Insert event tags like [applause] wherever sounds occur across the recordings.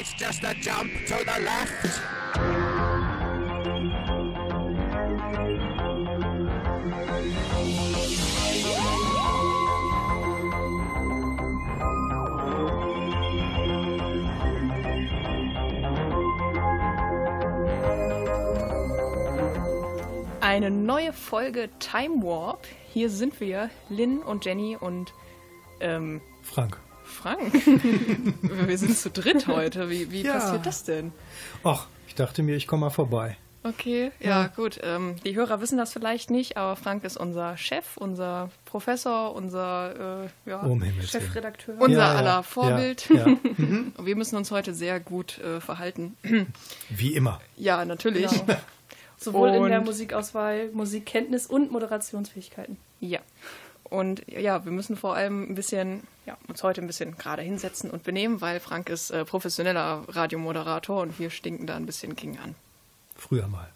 It's just a jump to the left. Eine neue Folge Time Warp. Hier sind wir, Lynn und Jenny und ähm, Frank. Frank. [laughs] wir sind zu dritt heute. Wie, wie Ja. passiert das denn? Ach, ich dachte mir, ich komme mal vorbei. Okay, ja, gut. Ähm, die Hörer wissen das vielleicht nicht, aber Frank ist unser Chef, unser Professor, unser äh, ja, Willen. Chefredakteur. unser Ja, ja, aller ja, Vorbild. ja. Und [laughs] wir müssen uns heute sehr gut äh, verhalten. Wie immer. ja, natürlich. Genau. Sowohl in der Und- Musikauswahl, Musikkenntnis und Moderationsfähigkeiten. Ja. Und ja, wir müssen vor allem ein bisschen, ja, uns heute ein bisschen gerade hinsetzen und benehmen, weil Frank ist äh, professioneller Radiomoderator und wir stinken da ein bisschen gegen an. Früher mal.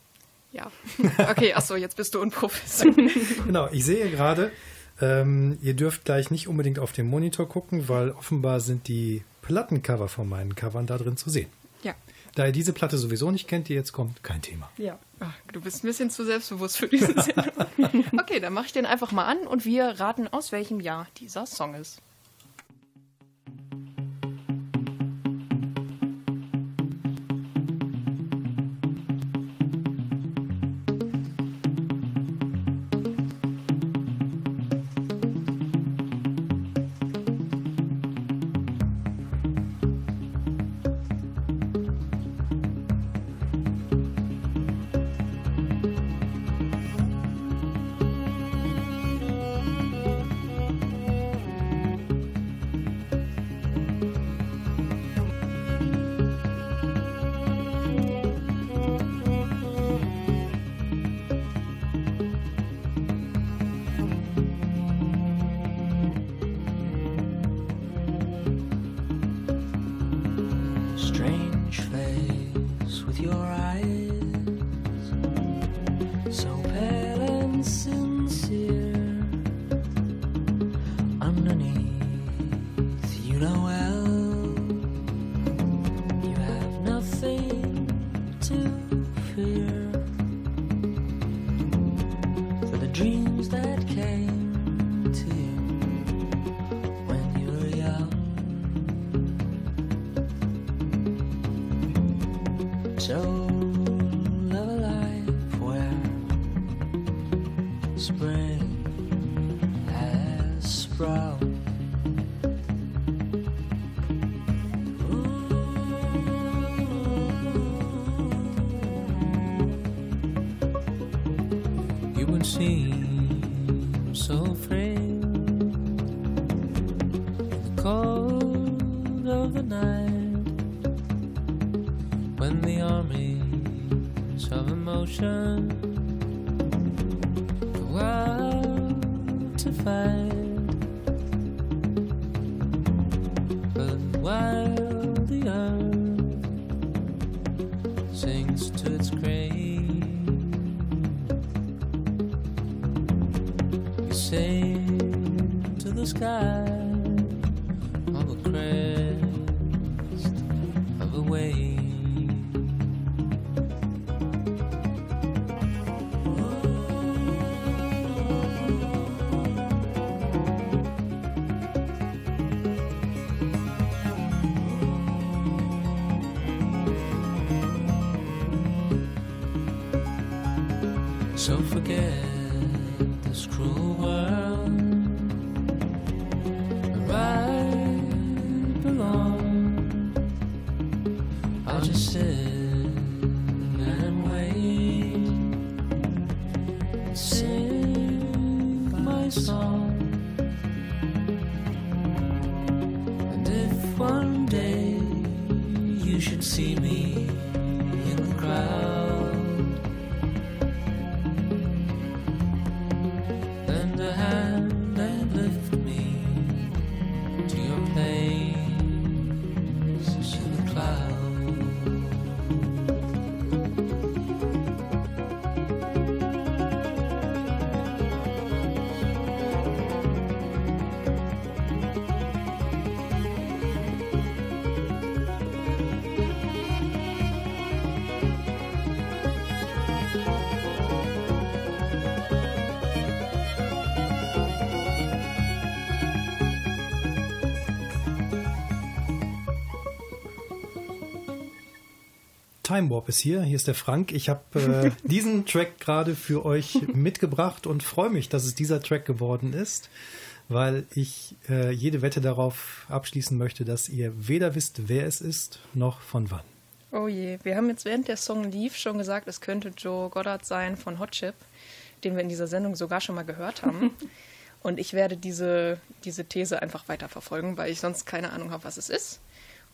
Ja. [laughs] Okay, achso, jetzt bist du unprofessionell. [laughs] Genau, ich sehe gerade, ähm, ihr dürft gleich nicht unbedingt auf den Monitor gucken, weil offenbar sind die Plattencover von meinen Covern da drin zu sehen. ja. Da ihr diese Platte sowieso nicht kennt, die jetzt kommt, kein Thema. Ja. Ach, du bist ein bisschen zu selbstbewusst für diese [laughs] Sendung. Okay, dann mache ich den einfach mal an und wir raten, aus welchem Jahr dieser Song ist. So forget this cruel world Time Warp ist hier. Hier ist der Frank. Ich habe äh, [laughs] diesen Track gerade für euch mitgebracht und freue mich, dass es dieser Track geworden ist, weil ich äh, jede Wette darauf abschließen möchte, dass ihr weder wisst, wer es ist, noch von wann. Oh je, wir haben jetzt während der Song lief schon gesagt, es könnte Joe Goddard sein von Hot Chip, den wir in dieser Sendung sogar schon mal gehört haben. [laughs] Und ich werde diese, diese These einfach weiter verfolgen, weil ich sonst keine Ahnung habe, was es ist.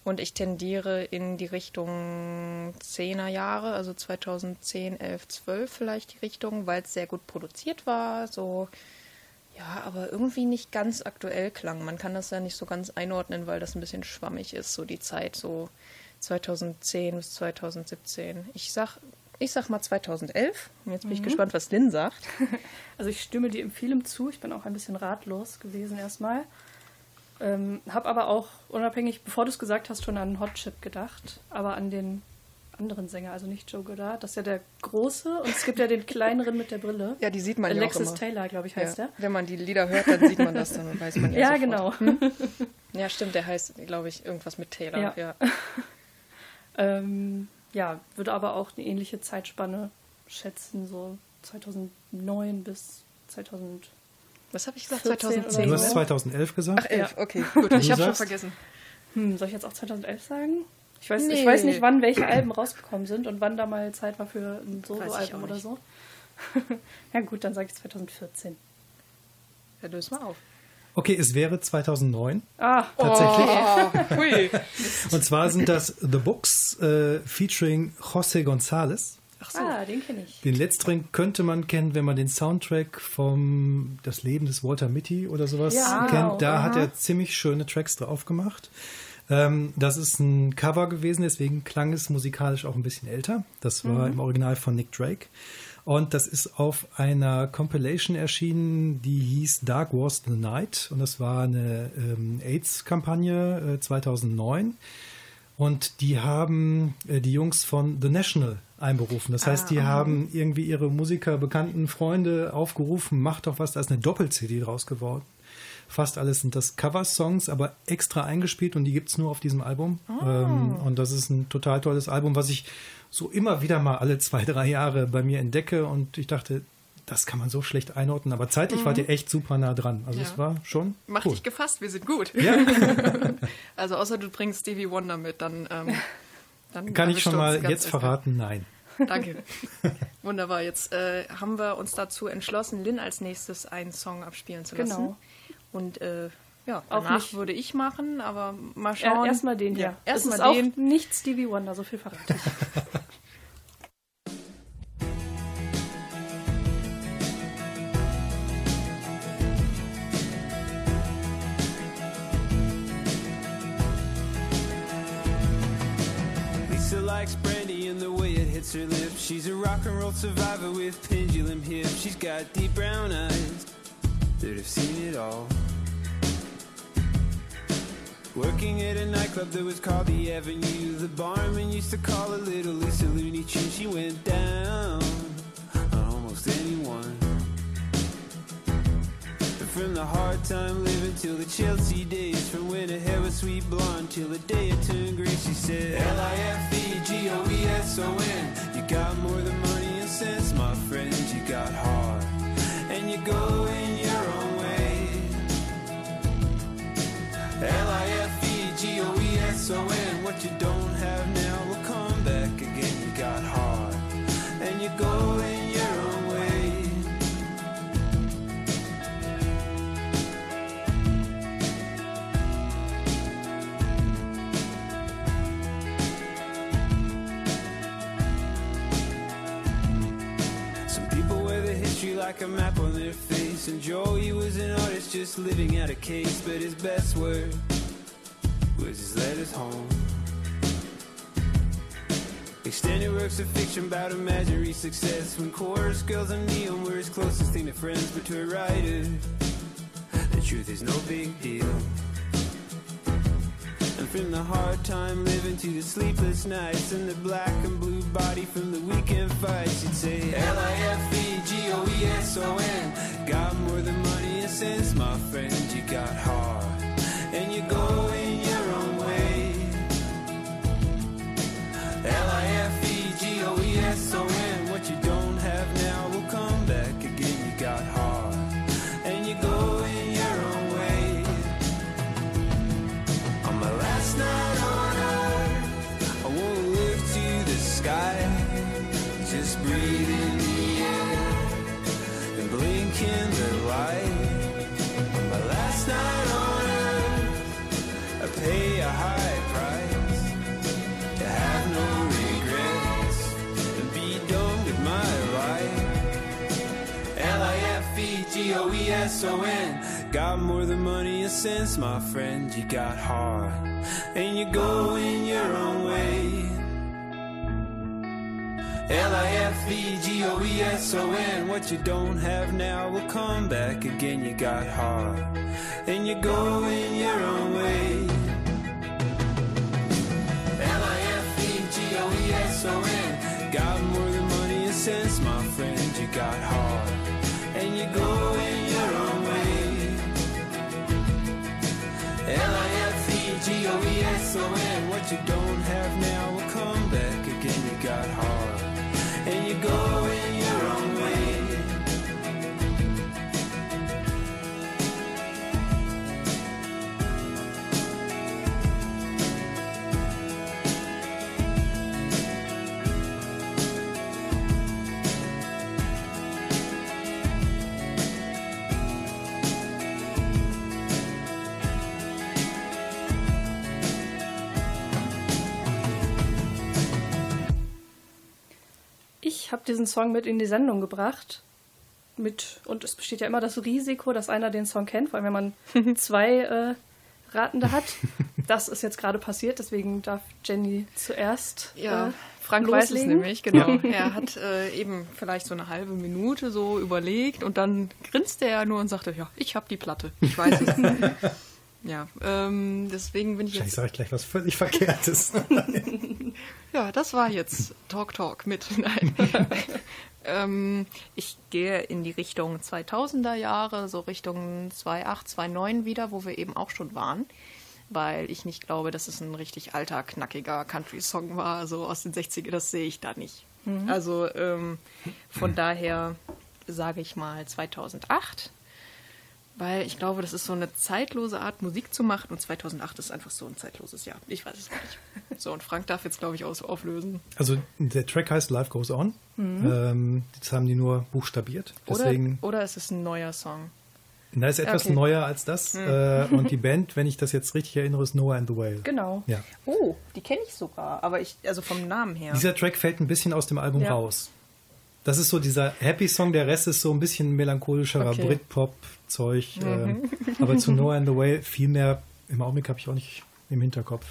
Und ich tendiere in die Richtung 10er Jahre, also 2010, 11, 12 vielleicht die Richtung, weil es sehr gut produziert war. So, ja, aber irgendwie nicht ganz aktuell klang. Man kann das ja nicht so ganz einordnen, weil das ein bisschen schwammig ist, so die Zeit, so 2010 bis 2017. Ich sag, ich sag mal 2011. Und jetzt bin ich gespannt, was Lynn sagt. [laughs] Also ich stimme dir in vielem zu. Ich bin auch ein bisschen ratlos gewesen erstmal. Ähm, hab aber auch unabhängig, bevor du es gesagt hast, schon an Hot Chip gedacht, aber an den anderen Sänger, also nicht Joe Goddard. Das ist ja der große und es gibt ja den kleineren mit der Brille. Ja, die sieht man ja auch Alexis immer. Taylor, glaube ich, heißt Ja. der. Wenn man die Lieder hört, dann sieht man das, dann weiß man [laughs] ja Ja, sofort. genau. [laughs] Ja, stimmt, der heißt, glaube ich, irgendwas mit Taylor. Ja. Ja. [laughs] Ähm, ja, würde aber auch eine ähnliche Zeitspanne schätzen, so 2009 bis 2000. Was habe ich gesagt? 14 oder 2010. Du hast 2011 gesagt? Ach, elf, Ja. okay, gut. [laughs] Ich habe schon vergessen. Hm, soll ich jetzt auch 2011 sagen? Ich weiß, Nee. ich weiß nicht, wann welche Alben rausgekommen sind und wann da mal Zeit war für ein Soloalbum oder so. [laughs] ja gut, dann sage ich 2014. Ja, löse mal auf. Okay, es wäre 2009 Ah, tatsächlich. Oh. [laughs] Und zwar sind das The Books äh, featuring José González. Ach so. ah den kenne ich. Den letzteren könnte man kennen, wenn man den Soundtrack vom Das Leben des Walter Mitty oder sowas Ja, kennt. Da aha. hat er ziemlich schöne Tracks drauf gemacht. Ähm, das ist ein Cover gewesen, deswegen klang es musikalisch auch ein bisschen älter. Das war im Original von Nick Drake. Und das ist auf einer Compilation erschienen, die hieß Dark Wars the Night. Und das war eine ähm, AIDS-Kampagne äh, 2009. Und die haben äh, die Jungs von The National einberufen. Das heißt, die haben irgendwie ihre Musiker, Bekannten, Freunde aufgerufen, macht doch was, da ist eine Doppel-CD draus geworden. Fast alles sind das Cover-Songs, aber extra eingespielt und die gibt es nur auf diesem Album. Ähm, und das ist ein total tolles Album, was ich so immer wieder mal alle zwei, drei Jahre bei mir entdecke und ich dachte, das kann man so schlecht einordnen, aber zeitlich wart ihr echt super nah dran. Also Ja. es war schon Mach cool. dich gefasst, wir sind gut. Ja, [laughs] [laughs] Also außer du bringst Stevie Wonder mit, dann, ähm, [laughs] dann kann ich schon mal jetzt erstmal. verraten, nein. Danke. [laughs] Wunderbar. Jetzt äh, haben wir uns dazu entschlossen, Lynn als nächstes einen Song abspielen zu lassen. Genau. Und äh, ja, Auch danach nicht- würde ich machen, aber mal Ja, schauen. Erstmal den hier. ist Erstmal auch den. nicht Stevie Wonder, so viel verrate [laughs] She's a rock and roll survivor with pendulum hips. She's got deep brown eyes that have seen it all. Working at a nightclub that was called the Avenue. The barman used to call her Little Lisa Looney Tune. She went down on almost anyone. From the hard time living till the Chelsea days, from when her hair was sweet blonde till the day it turned gray, she said L-I-F-E-G-O-E-S-O-N. You got more than money and sense, my friend. You got heart, and you go in your own way. L-I-F-E-G-O-E-S-O-N. What you don't have now will come back again. You got heart, and you go in like a map on their face. And Joey was an artist just living out a case. But his best word was his letters home. Extended works of fiction about imaginary success. When chorus girls and neon were his closest thing to friends. But to a writer, the truth is no big deal. From the hard time living to the sleepless nights and the black and blue body from the weekend fights, you'd say L-I-F-E-G-O-E-S-O-N. Got more than money and sense, my friend. L-I-F-E-G-O-E-S-O-N. Got more than money and sense, my friend. You got heart, and you're going your own way. L-I-F-E-G-O-E-S-O-N What you don't have now will come back again You got heart And you're going your own way L-I-F-E-G-O-E-S-O-N Got more than money and sense, my friend You got heart L-I-F-E-G-O-E-S-O-N What you don't have now will come back again. You got heart. And you're going diesen Song mit in die Sendung gebracht. Mit, und es besteht ja immer das Risiko, dass einer den Song kennt, vor allem wenn man [laughs] zwei äh, Ratende hat. Das ist jetzt gerade passiert, deswegen darf Jenny zuerst. Ja, äh, Frank weiß es loslegen. nämlich, genau. Er hat äh, eben vielleicht so eine halbe Minute so überlegt und dann grinste er nur und sagte, ja, ich habe die Platte. Ich weiß es. [laughs] ja, ähm, deswegen bin ich Wahrscheinlich jetzt... sage ich gleich was völlig Verkehrtes. [laughs] Ja, das war jetzt Talk Talk mit. [laughs] Nein. [laughs] ähm, ich gehe in die Richtung 2000er Jahre, so Richtung 2008, 2009 wieder, wo wir eben auch schon waren. Weil ich nicht glaube, dass es ein richtig alter, knackiger Country-Song war, so aus den 60ern, das sehe ich da nicht. Also ähm, von daher sage ich mal 2008, weil ich glaube, das ist so eine zeitlose Art, Musik zu machen und 2008 ist einfach so ein zeitloses Jahr. Ich weiß es nicht. So, und Frank darf jetzt, glaube ich, aus auflösen. Also der Track heißt Life Goes On. Ähm, das haben die nur buchstabiert. Deswegen, Oder, oder es ist ein neuer Song. da ist etwas Okay. neuer als das. Äh, und die [laughs] Band, wenn ich das jetzt richtig erinnere, ist Noah and the Whale. Genau. Ja. Oh, die kenne ich sogar, aber ich, also vom Namen her. Dieser Track fällt ein bisschen aus dem Album Ja. raus. Das ist so dieser Happy Song, der Rest ist so ein bisschen melancholischerer Okay. Britpop-Zeug. ähm, aber zu Noah and the Whale viel mehr im Augenblick habe ich auch nicht im Hinterkopf.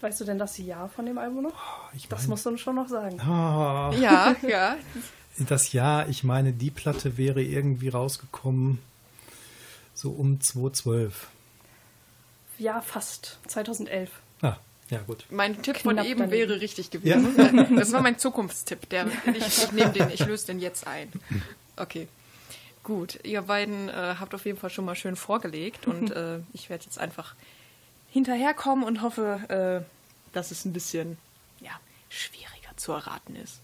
Weißt du denn das Jahr von dem Album noch? Ich Das meine- musst du schon noch sagen. Ah, Ja, ja. das Jahr, ich meine, die Platte wäre irgendwie rausgekommen so um 2012. Ja, fast. 2011. Ah, ja gut. Mein Tipp von Knapp eben daneben. wäre richtig gewesen. [laughs] Das war mein Zukunftstipp. Der, ich ich nehme den, ich löse den jetzt ein. Okay. Gut, ihr beiden äh, habt auf jeden Fall schon mal schön vorgelegt und [laughs] äh, ich werde jetzt einfach hinterherkommen und hoffe, äh, dass es ein bisschen ja, schwieriger zu erraten ist.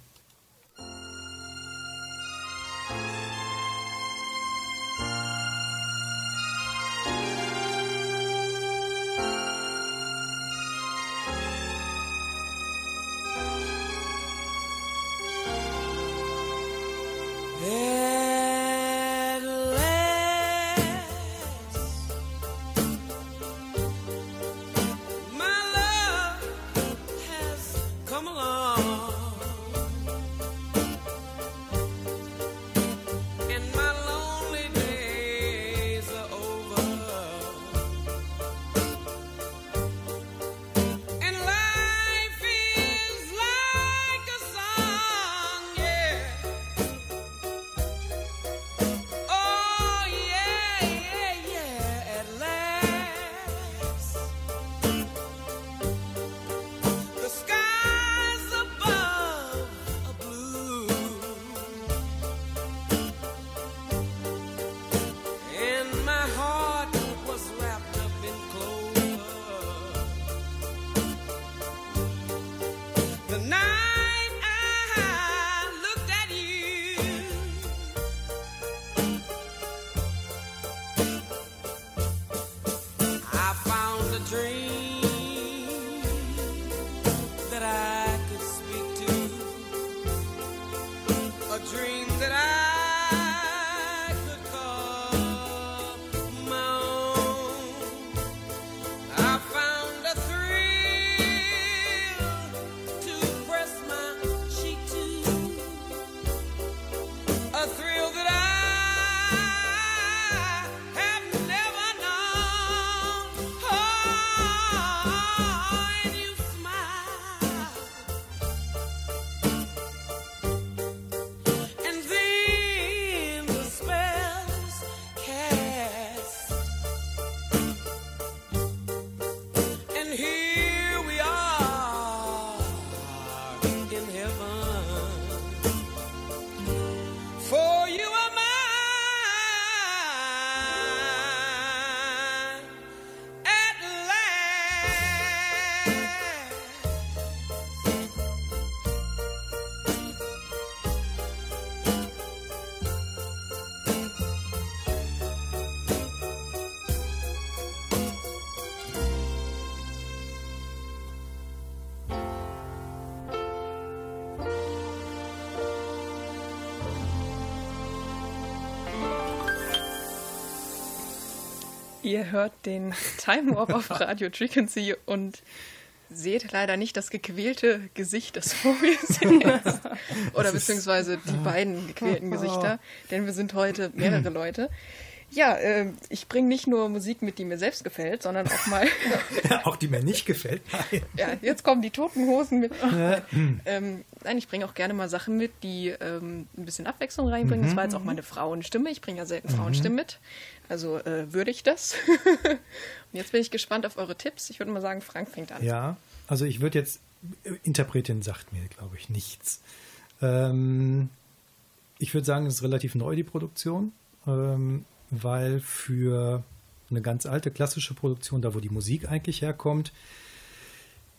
Ihr hört den Time Warp auf [laughs] Radio Frequency und seht leider nicht das gequälte Gesicht, das vor mir [laughs] sitzt. Oder beziehungsweise die beiden gequälten [laughs] Gesichter, denn wir sind heute mehrere Leute. Ja, äh, ich bringe nicht nur Musik mit, die mir selbst gefällt, sondern auch mal, Auch die mir nicht gefällt. Nein. ja, jetzt kommen die toten Hosen mit. ähm, nein, ich bringe auch gerne mal Sachen mit, die ähm, ein bisschen Abwechslung reinbringen. Das war jetzt auch meine Frauenstimme. Ich bringe ja selten Frauenstimmen mit. Also äh, würde ich das. [laughs] Und jetzt bin ich gespannt auf eure Tipps. Ich würde mal sagen, Frank fängt an. Ja, also ich würde jetzt, Interpretin sagt mir, glaube ich, nichts. Ähm, ich würde sagen, es ist relativ neu, die Produktion, ähm, weil für eine ganz alte klassische Produktion, da wo die Musik eigentlich herkommt,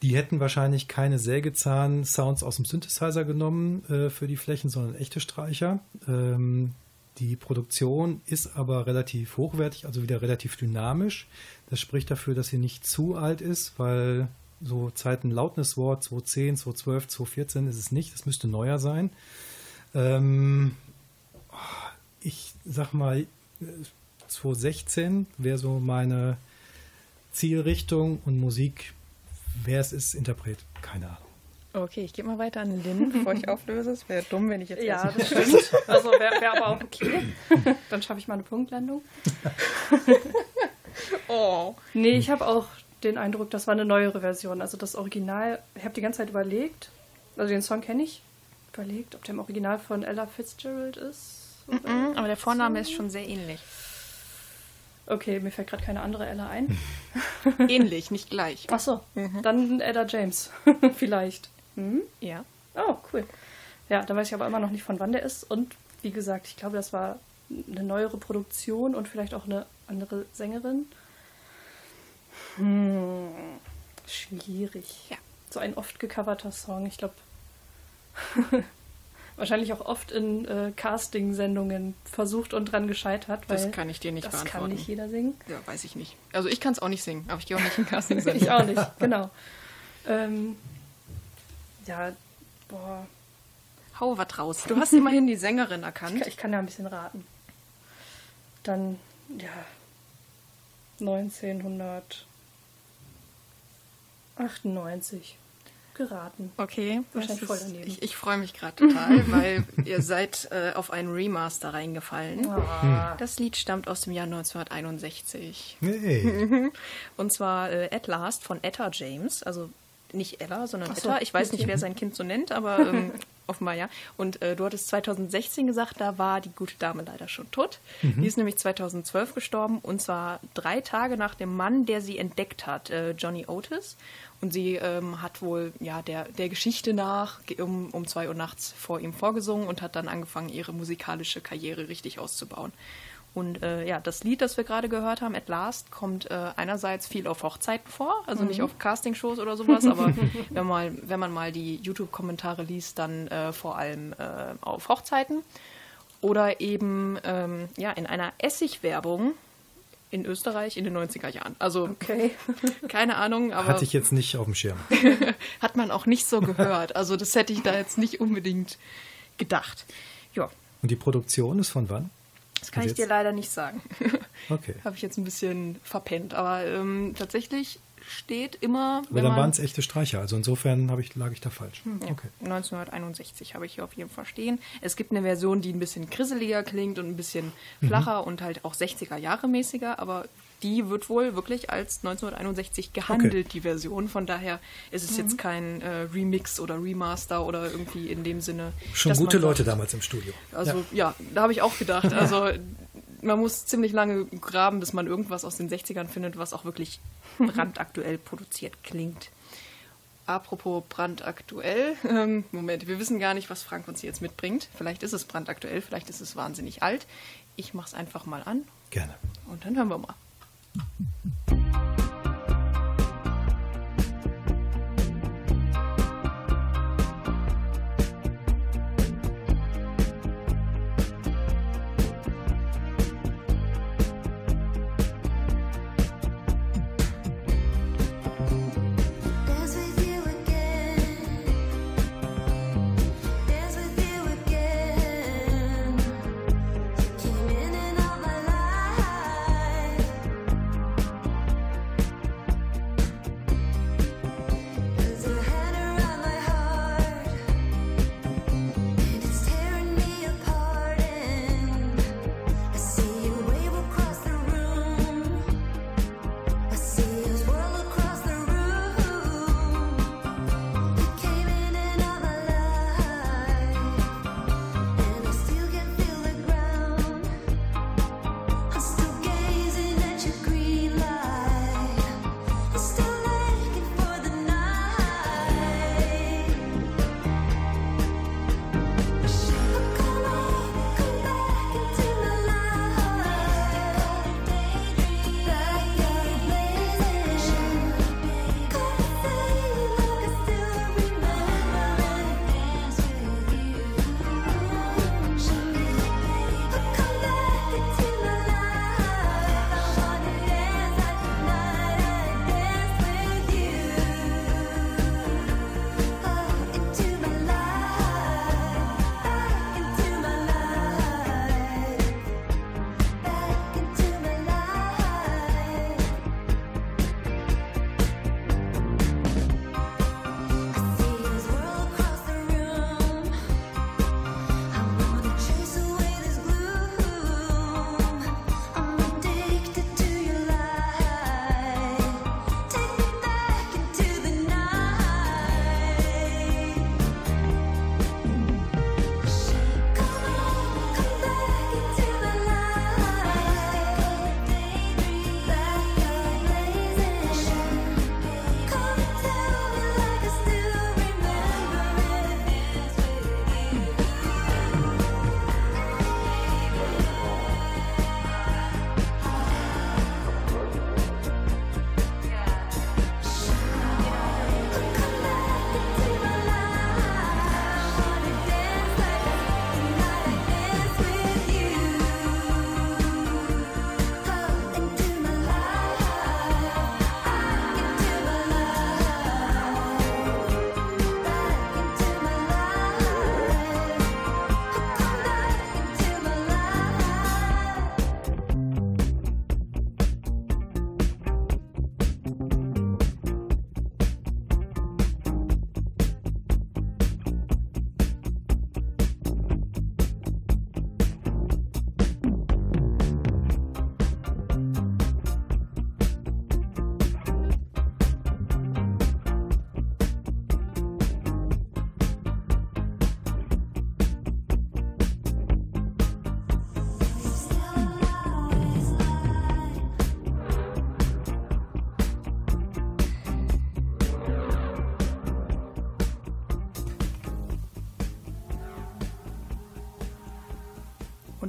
die hätten wahrscheinlich keine Sägezahn-Sounds aus dem Synthesizer genommen äh, für die Flächen, sondern echte Streicher. Ähm, die Produktion ist aber relativ hochwertig, also wieder relativ dynamisch. Das spricht dafür, dass sie nicht zu alt ist, weil so Zeiten Loudness War 2010, 2012, 2014 ist es nicht. Das müsste neuer sein. Ähm, ich sag mal, äh, 2016 wäre so meine Zielrichtung und Musik, wer es ist, Interpret, keine Ahnung. Okay, ich gebe mal weiter an Lynn, bevor ich [laughs] auflöse. Es wäre dumm, wenn ich jetzt Ja, das stimmt. [laughs] Also wäre wär aber auch okay. Dann schaffe ich mal eine Punktlandung. [laughs] Oh. Nee, ich habe auch den Eindruck, das war eine neuere Version. Also das Original, ich habe die ganze Zeit überlegt, also den Song kenne ich, überlegt, ob der im Original von Ella Fitzgerald ist. oder- Mhm, aber der Vorname ist schon sehr ähnlich. Okay, mir fällt gerade keine andere Ella ein. [laughs] Ähnlich, nicht gleich. Ach so, dann Ella James [laughs] vielleicht. Hm? Ja. Oh, cool. Ja, da weiß ich aber immer noch nicht, von wann der ist. Und wie gesagt, ich glaube, das war eine neuere Produktion und vielleicht auch eine andere Sängerin. Hm, schwierig. Ja. So ein oft gecoverter Song. Ich glaube, [laughs] wahrscheinlich auch oft in äh, Casting-Sendungen versucht und dran gescheitert. Das kann ich dir nicht das kann beantworten. nicht jeder singen. Ja, weiß ich nicht. Also ich kann es auch nicht singen, aber ich gehe auch nicht in Casting Ich auch nicht, genau. Ähm, ja, boah, Hau was raus. Du hast immerhin die Sängerin Ich erkannt. kann, ich kann ja ein bisschen raten. Dann, ja, 1998 geraten. Okay, Wahrscheinlich das voll ist- daneben. Ich, ich freue mich gerade total, [laughs] weil ihr seid äh, auf einen Remaster reingefallen. Ah. Das Lied stammt aus dem Jahr 1961. Hey. [laughs] Und zwar äh, At Last von Etta James. Also nicht Ella, sondern so, Etta. Ich weiß nicht, okay. wer sein Kind so nennt, aber [laughs] ähm, offenbar ja. Und äh, du hattest 2016 gesagt, da war die gute Dame leider schon tot. Die ist nämlich 2012 gestorben und zwar drei Tage nach dem Mann, der sie entdeckt hat, äh, Johnny Otis. Und sie ähm, hat wohl ja der, der Geschichte nach um, um zwei Uhr nachts vor ihm vorgesungen und hat dann angefangen, ihre musikalische Karriere richtig auszubauen. Und äh, ja, das Lied, das wir gerade gehört haben, At Last, kommt äh, einerseits viel auf Hochzeiten vor, also nicht auf Castingshows oder sowas, aber [laughs] wenn, mal, wenn man mal die YouTube-Kommentare liest, dann äh, vor allem äh, auf Hochzeiten. Oder eben ähm, ja, in einer Essigwerbung in Österreich in den 90er Jahren. Also Okay. [laughs] keine Ahnung, aber Hatte ich jetzt nicht auf dem Schirm. [laughs] hat man auch nicht so gehört. Also das hätte ich da jetzt nicht unbedingt gedacht. Ja, Und die Produktion ist von wann? Das kann ich dir jetzt? leider nicht sagen. Okay. [laughs] Habe ich jetzt ein bisschen verpennt. Aber ähm, tatsächlich steht immer. Aber dann waren es echte Streicher. Also insofern ich, lag ich da falsch. ja, Okay. 1961 habe ich hier auf jeden Fall stehen. Es gibt eine Version, die ein bisschen krisseliger klingt und ein bisschen Mhm. flacher und halt auch 60er Jahre mäßiger, aber die wird wohl wirklich als 1961 gehandelt, die Version. Von daher ist es Mhm. jetzt kein äh, Remix oder Remaster oder irgendwie in dem Sinne. Schon gute Leute damals im Studio. Also ja, da habe ich auch gedacht. [laughs] Also man muss ziemlich lange graben, bis man irgendwas aus den 60ern findet, was auch wirklich [laughs] brandaktuell produziert klingt. Apropos brandaktuell, [laughs] ähm, Moment, wir wissen gar nicht, was Frank uns hier jetzt mitbringt. Vielleicht ist es brandaktuell, vielleicht ist es wahnsinnig alt. Ich mache es einfach mal an Gerne. und dann hören wir mal.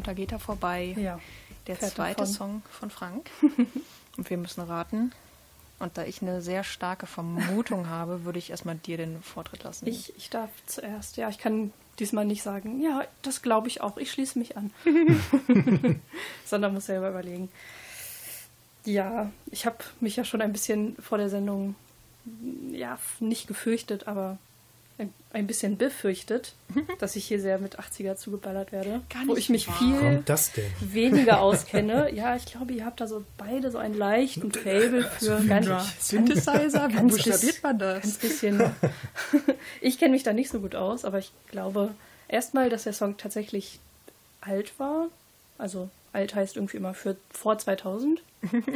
Da geht er vorbei. Ja. Der zweite davon. Song von Frank. [laughs] Und wir müssen raten. Und da ich eine sehr starke Vermutung [laughs] habe, würde ich erstmal dir den Vortritt lassen. Ich, ich darf zuerst, ja, ich kann diesmal nicht sagen, ja, das glaube ich auch, ich schließe mich an. [laughs] Sondern muss selber überlegen. Ja, ich habe mich ja schon ein bisschen vor der Sendung, ja, nicht gefürchtet, aber ein, ein bisschen befürchtet, dass ich hier sehr mit 80er zugeballert werde. Gar wo nicht ich mich wahr. viel Kommt das denn? weniger [laughs] auskenne. Ja, ich glaube, ihr habt da so beide so einen leichten Fable [laughs] für ganz, Synthesizer, wie ganz buchstabiert bis- man das? Ganz bisschen. [laughs] ich kenne mich da nicht so gut aus, aber ich glaube erstmal, dass der Song tatsächlich alt war. Also alt heißt irgendwie immer für vor 2000.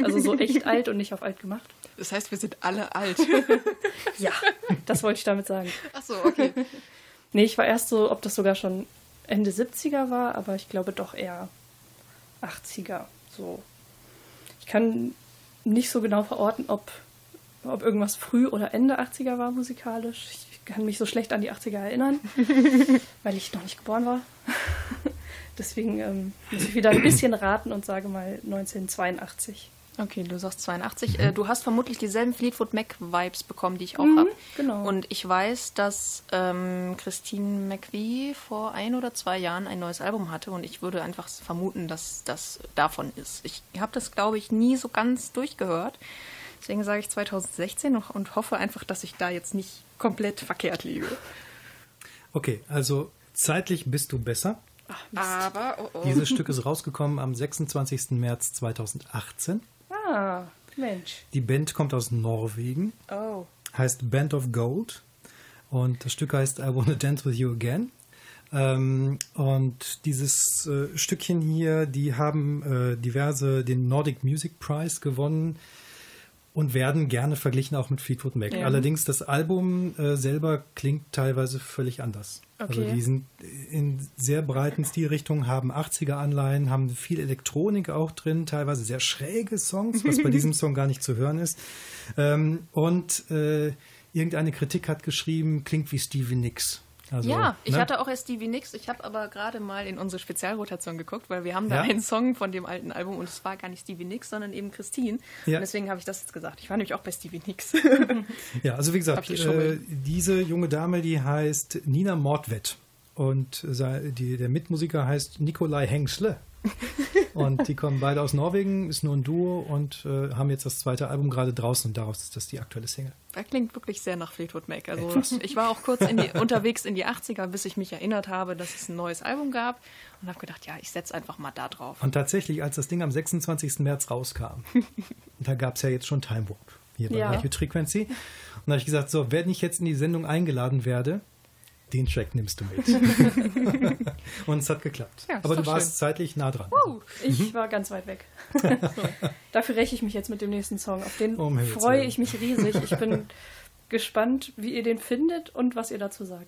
Also so echt alt und nicht auf alt gemacht. Das heißt, wir sind alle alt. [laughs] Ja, das wollte ich damit sagen. Ach so, okay. Nee, ich war erst so, ob das sogar schon Ende 70er war, aber ich glaube doch eher 80er. So. Ich kann nicht so genau verorten, ob, ob irgendwas früh oder Ende 80er war musikalisch. Ich kann mich so schlecht an die 80er erinnern, [laughs] weil ich noch nicht geboren war. [laughs] Deswegen ähm, muss ich wieder ein bisschen raten und sage mal 1982. Okay, du sagst 82. Äh, du hast vermutlich dieselben Fleetwood Mac-Vibes bekommen, die ich auch habe. genau. Und ich weiß, dass ähm, Christine McVie vor ein oder zwei Jahren ein neues Album hatte und ich würde einfach vermuten, dass das davon ist. Ich habe das, glaube ich, nie so ganz durchgehört. Deswegen sage ich 2016 und, und hoffe einfach, dass ich da jetzt nicht komplett verkehrt liege. Okay, also zeitlich bist du besser. Aber, oh, oh. Dieses Stück ist rausgekommen am 26. März 2018. Ah, Mensch. Die Band kommt aus Norwegen, oh. heißt Band of Gold und das Stück heißt I Wanna Dance With You Again. Ähm, und dieses äh, Stückchen hier, die haben äh, diverse den Nordic Music Prize gewonnen und werden gerne verglichen auch mit Fleetwood Mac. Ja. Allerdings das Album äh, selber klingt teilweise völlig anders. Also Okay. die sind in sehr breiten Stilrichtungen, haben 80er Anleihen, haben viel Elektronik auch drin, teilweise sehr schräge Songs, was bei [laughs] diesem Song gar nicht zu hören ist. Ähm, und äh, irgendeine Kritik hat geschrieben, klingt wie Stevie Nicks. Also, ja, ich ne? hatte auch erst Stevie Nicks. Ich habe aber gerade mal in unsere Spezialrotation geguckt, weil wir haben da Ja. einen Song von dem alten Album und es war gar nicht Stevie Nicks, sondern eben Christine. Ja. Und deswegen habe ich das jetzt gesagt. Ich war nämlich auch bei Stevie Nicks. [laughs] Ja, also wie gesagt, äh, diese junge Dame, die heißt Nina Mordwett und die, der Mitmusiker heißt Nikolai Hengschle. [laughs] und die kommen beide aus Norwegen, ist nur ein Duo und äh, haben jetzt das zweite Album gerade draußen und daraus ist das die aktuelle Single. Das klingt wirklich sehr nach Fleetwood Mac. Also ich war auch kurz in die, [laughs] unterwegs in die 80er, bis ich mich erinnert habe, dass es ein neues Album gab und habe gedacht, ja, ich setze einfach mal da drauf. Und tatsächlich, als das Ding am 26. März rauskam, [laughs] da gab es ja jetzt schon Time Warp hier bei Ja. Acute Frequency. Und da habe ich gesagt, so, wenn ich jetzt in die Sendung eingeladen werde, den Track nimmst du mit. [laughs] und es hat geklappt. Ja, Aber du warst schön. zeitlich nah dran. Ich Mhm. war ganz weit weg. [laughs] Dafür räche ich mich jetzt mit dem nächsten Song. Auf den Um freue ich mich riesig. Ich bin [laughs] gespannt, wie ihr den findet und was ihr dazu sagt.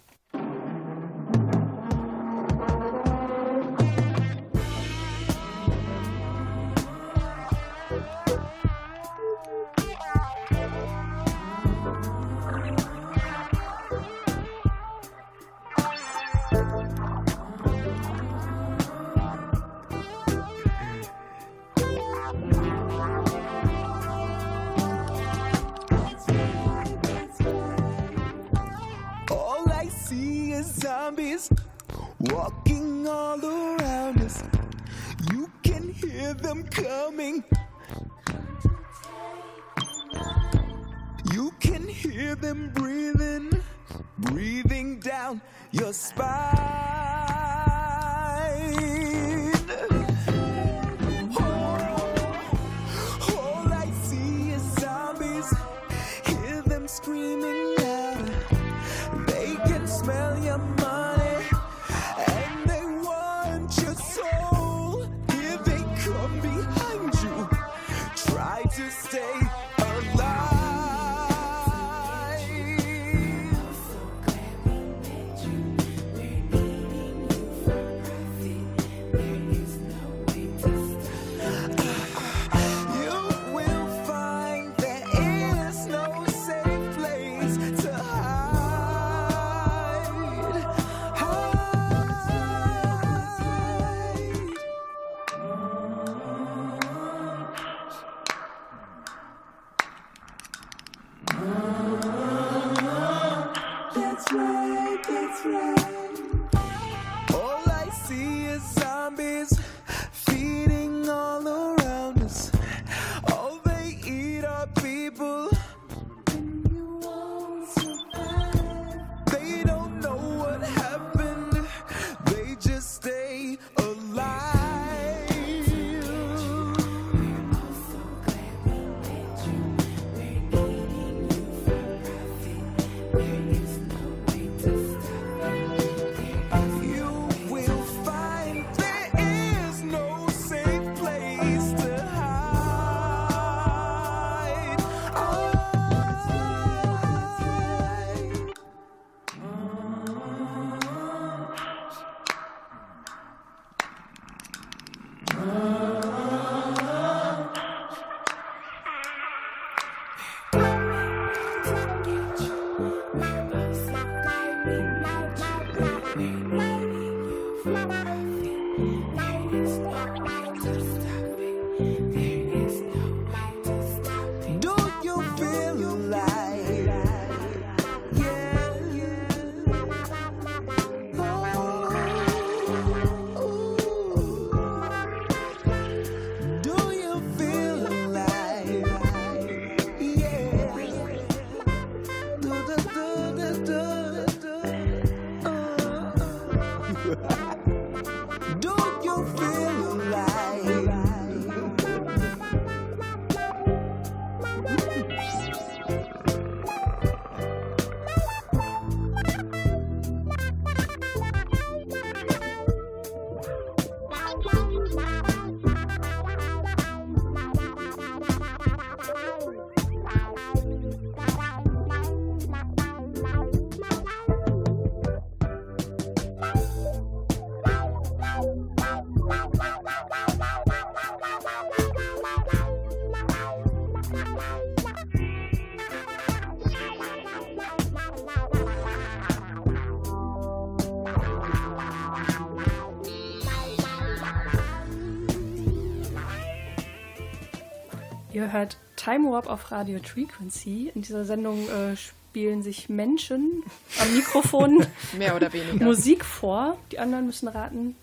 Ihr hört Time Warp auf Radio Frequency. In dieser Sendung äh, spielen sich Menschen am Mikrofon [laughs] Mehr oder weniger. Musik vor. Die anderen müssen raten,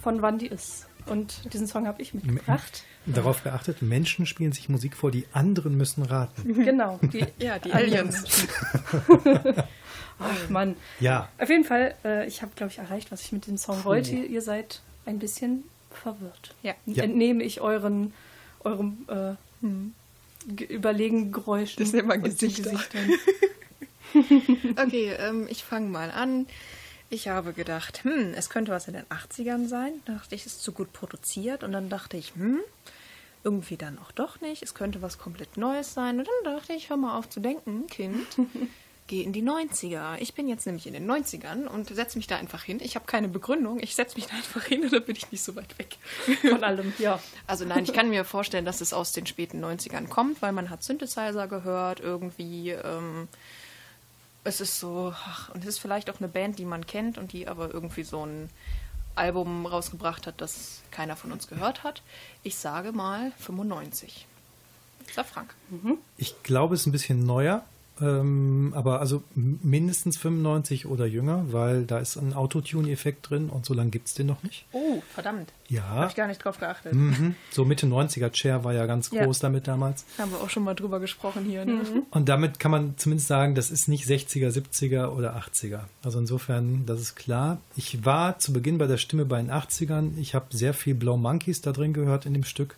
von wann die ist. Und diesen Song habe ich mitgebracht. Darauf geachtet, Menschen spielen sich Musik vor, die anderen müssen raten. Genau. Die, [laughs] Ja, die anderen. Aliens. [laughs] Ach Mann. Ja, Auf jeden Fall, äh, ich habe, glaube ich, erreicht, was ich mit dem Song wollte. Ihr seid ein bisschen verwirrt. Ja. Ja. Entnehme ich euren, eurem äh, ge- überlegen Geräuschen. Das sind immer und den Gesichter. [laughs] Okay, ähm, ich fange mal an. Ich habe gedacht, hm, es könnte was in den 80ern sein. Da dachte ich, es ist zu gut produziert. Und dann dachte ich, hm, irgendwie dann auch doch nicht. Es könnte was komplett Neues sein. Und dann dachte ich, hör mal auf zu denken, Kind. [laughs] Geh in die 90er. Ich bin jetzt nämlich in den 90ern und setze mich da einfach hin. Ich habe keine Begründung. Ich setze mich da einfach hin und dann bin ich nicht so weit weg. Von allem, ja. Also nein, ich kann mir vorstellen, dass es aus den späten 90ern kommt, weil man hat Synthesizer gehört irgendwie. Ähm, es ist so, ach, und es ist vielleicht auch eine Band, die man kennt und die aber irgendwie so ein Album rausgebracht hat, das keiner von uns gehört hat. Ich sage mal 95. Sag Frank. ich glaube, es ist ein bisschen neuer. Ähm, aber also mindestens 95 oder jünger, weil da ist ein Autotune-Effekt drin und so lange gibt es den noch nicht. Oh, verdammt. Ja. Habe ich gar nicht drauf geachtet. Mhm. So Mitte 90er, Cher war ja ganz Ja. groß damit damals. Haben wir auch schon mal drüber gesprochen hier. Ne? Und damit kann man zumindest sagen, das ist nicht 60er, 70er oder 80er. Also insofern, das ist klar. Ich war zu Beginn bei der Stimme bei den 80ern. Ich habe sehr viel Blow Monkeys da drin gehört in dem Stück.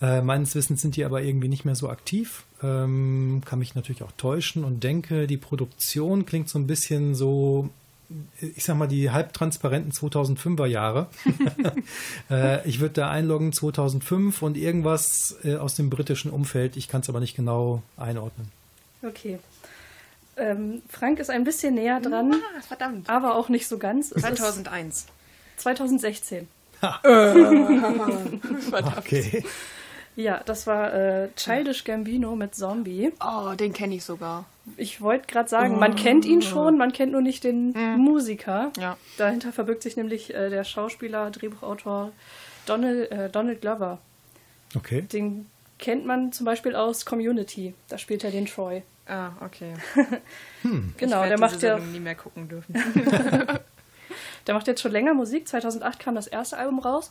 Äh, meines Wissens sind die aber irgendwie nicht mehr so aktiv. Ähm, kann mich natürlich auch täuschen und denke, die Produktion klingt so ein bisschen so, ich sag mal, die halbtransparenten 2005er Jahre. [laughs] [laughs] äh, ich würde da einloggen 2005 und irgendwas äh, aus dem britischen Umfeld. Ich kann es aber nicht genau einordnen. Okay. Ähm, Frank ist ein bisschen näher dran, Ah, verdammt. aber auch nicht so ganz. Es ist 2001. 2016. [laughs] Okay. Ja, das war äh, Childish Gambino mit Zombie. Oh, den kenne ich sogar. Ich wollte gerade sagen, man kennt ihn schon, man kennt nur nicht den Musiker. Ja. Dahinter verbirgt sich nämlich äh, der Schauspieler, Drehbuchautor Donald, äh, Donald Glover. Okay. Den kennt man zum Beispiel aus Community. Da spielt er den Troy. Ah, okay. [laughs] Genau, ich der macht diese ja, Sendung nie mehr gucken dürfen. [laughs] [laughs] der macht jetzt schon länger Musik. 2008 kam das erste Album raus.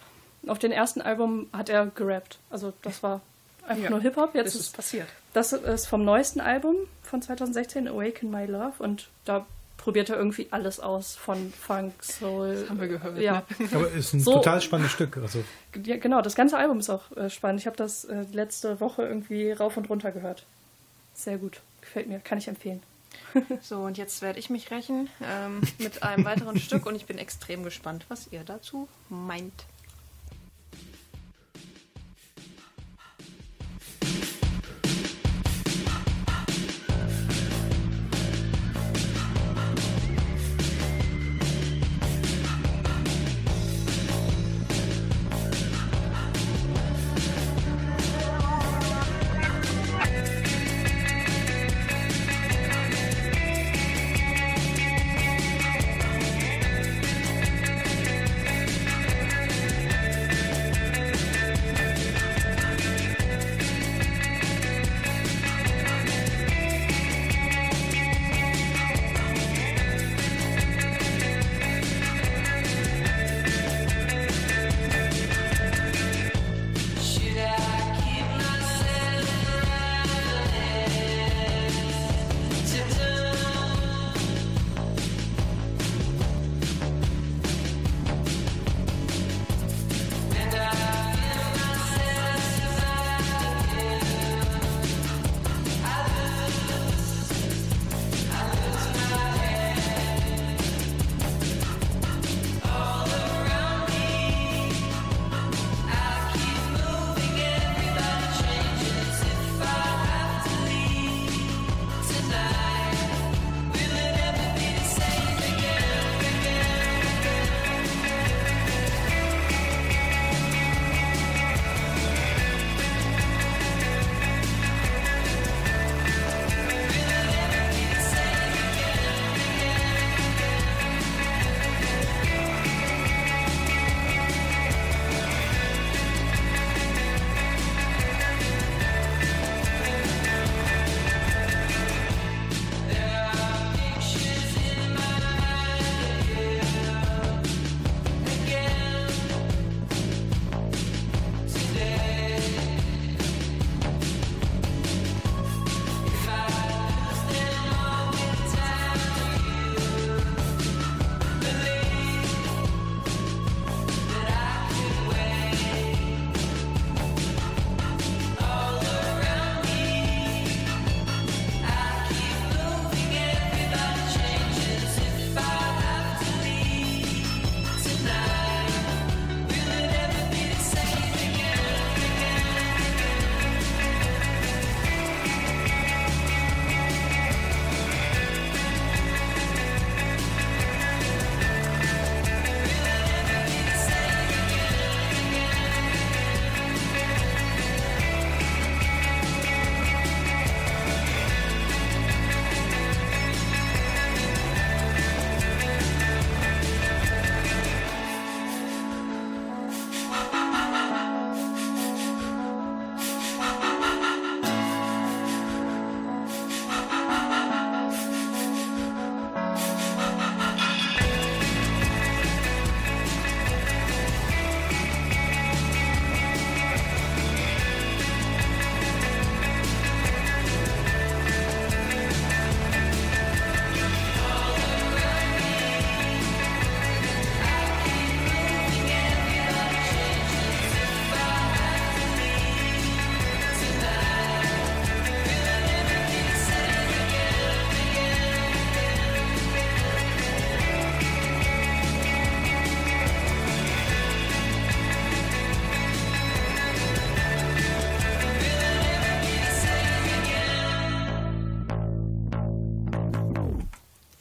Auf dem ersten Album hat er gerappt. Also das war einfach Ja. nur Hip-Hop. Jetzt Das ist ist passiert. Das ist vom neuesten Album von 2016, Awaken My Love. Und da probiert er irgendwie alles aus, von Funk, Soul. Das haben wir gehört, Ja, [laughs] Aber ist ein So- total spannendes Stück. Also ja genau. Das ganze Album ist auch äh, spannend. Ich habe das äh, letzte Woche irgendwie rauf und runter gehört. Sehr gut. Gefällt mir. Kann ich empfehlen. [laughs] So, und jetzt werde ich mich rächen ähm, mit einem weiteren Stück und ich bin extrem gespannt, was ihr dazu meint.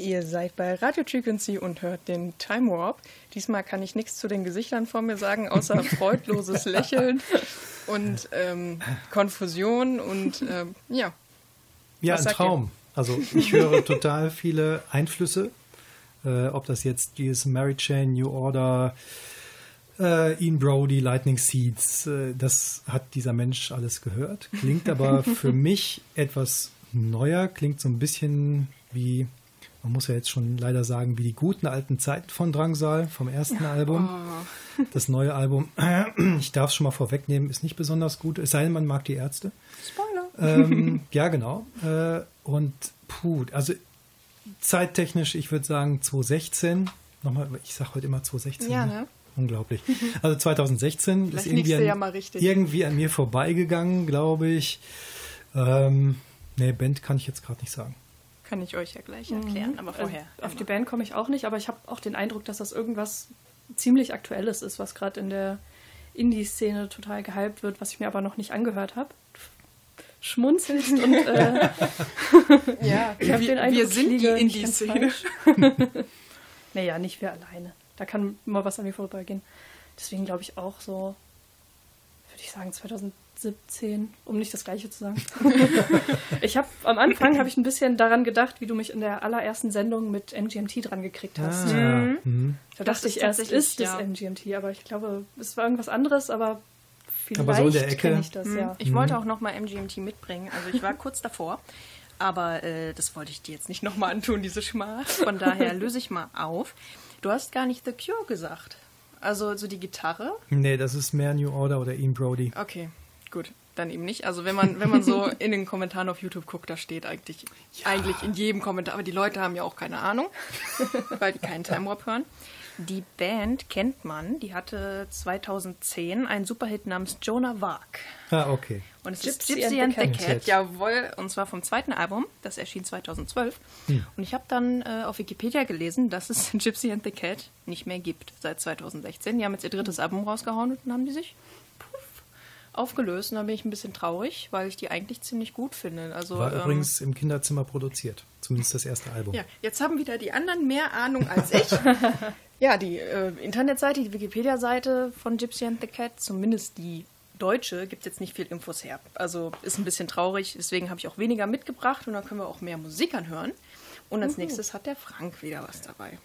Ihr seid bei Radio Frequency und hört den Time Warp. Diesmal kann ich nichts zu den Gesichtern vor mir sagen, außer [laughs] freudloses Lächeln und ähm, Konfusion und ähm, ja. Ja, Was ein Traum. Also ich höre total viele Einflüsse, äh, ob das jetzt dieses Mary Chain, New Order, Äh, Ian Brody, Lightning Seeds, äh, das hat dieser Mensch alles gehört. Klingt aber für [laughs] mich etwas neuer, klingt so ein bisschen wie, man muss ja jetzt schon leider sagen, wie die guten alten Zeiten von Drangsal, vom ersten [laughs] Album. Das neue Album, [clears throat] ich darf es schon mal vorwegnehmen, ist nicht besonders gut, es sei denn, man mag die Ärzte. Spoiler. [laughs] Ähm, ja, genau. Äh, und puh, also zeittechnisch, ich würde sagen 2016. Nochmal, ich sage heute immer 2016. Ja, ne? ne? Unglaublich. [laughs] Also 2016 ist irgendwie an, ja richtig. irgendwie an mir vorbeigegangen, glaube ich. Ähm, nee, Band kann ich jetzt gerade nicht sagen. Kann ich euch ja gleich erklären, aber vorher. Also auf die. Band komme ich auch nicht, aber ich habe auch den Eindruck, dass das irgendwas ziemlich Aktuelles ist, was gerade in der Indie-Szene total gehypt wird, was ich mir aber noch nicht angehört habe. Schmunzelst und äh, [laughs] Ja, [laughs] ich habe wir, den Eindruck, wir sind die Indie-Szene. [laughs] naja, nicht wir alleine. Da kann mal was an mir vorbeigehen. Deswegen glaube ich auch so, würde ich sagen 2017, um nicht das Gleiche zu sagen. [laughs] ich habe am Anfang habe ich ein bisschen daran gedacht, wie du mich in der allerersten Sendung mit MGMT dran gekriegt hast. Ah, mhm. Da Das dachte ich erst, tatsächlich, ist es ja. MGMT, aber ich glaube, es war irgendwas anderes, aber vielleicht Aber so in der Ecke. kenne ich das, Hm, ja. Ich wollte auch nochmal MGMT mitbringen. Also ich war kurz davor. Aber äh, das wollte ich dir jetzt nicht nochmal antun, diese Schmach. Von daher [laughs] löse ich mal auf. Du hast gar nicht The Cure gesagt. Also so die Gitarre. Nee, das ist mehr New Order oder Ian Brody. Okay, gut. Dann eben nicht. Also wenn man, wenn man so [laughs] in den Kommentaren auf YouTube guckt, da steht eigentlich, eigentlich in jedem Kommentar, aber die Leute haben ja auch keine Ahnung, [laughs] weil die keinen Time Warp hören. Die Band kennt man, die hatte 2010 einen Superhit namens Jonah Vark. Ah, okay. Und es Gypsy ist Gypsy and and the Cat. Cat, jawohl. Und zwar vom zweiten Album, das erschien 2012. Und ich habe dann äh, auf Wikipedia gelesen, dass es [laughs] Gypsy and the Cat nicht mehr gibt seit 2016. Die haben jetzt ihr drittes Album rausgehauen und dann haben die sich aufgelöst. Und da bin ich ein bisschen traurig, weil ich die eigentlich ziemlich gut finde. Also, War ähm, übrigens im Kinderzimmer produziert. Zumindest das erste Album. ja, jetzt haben wieder die anderen mehr Ahnung als ich. [laughs] ja, die äh, Internetseite, die Wikipedia-Seite von Gypsy and the Cat, zumindest die deutsche, gibt jetzt nicht viel Infos her. Also ist ein bisschen traurig, deswegen habe ich auch weniger mitgebracht und dann können wir auch mehr Musik anhören. Und als nächstes hat der Frank wieder was dabei.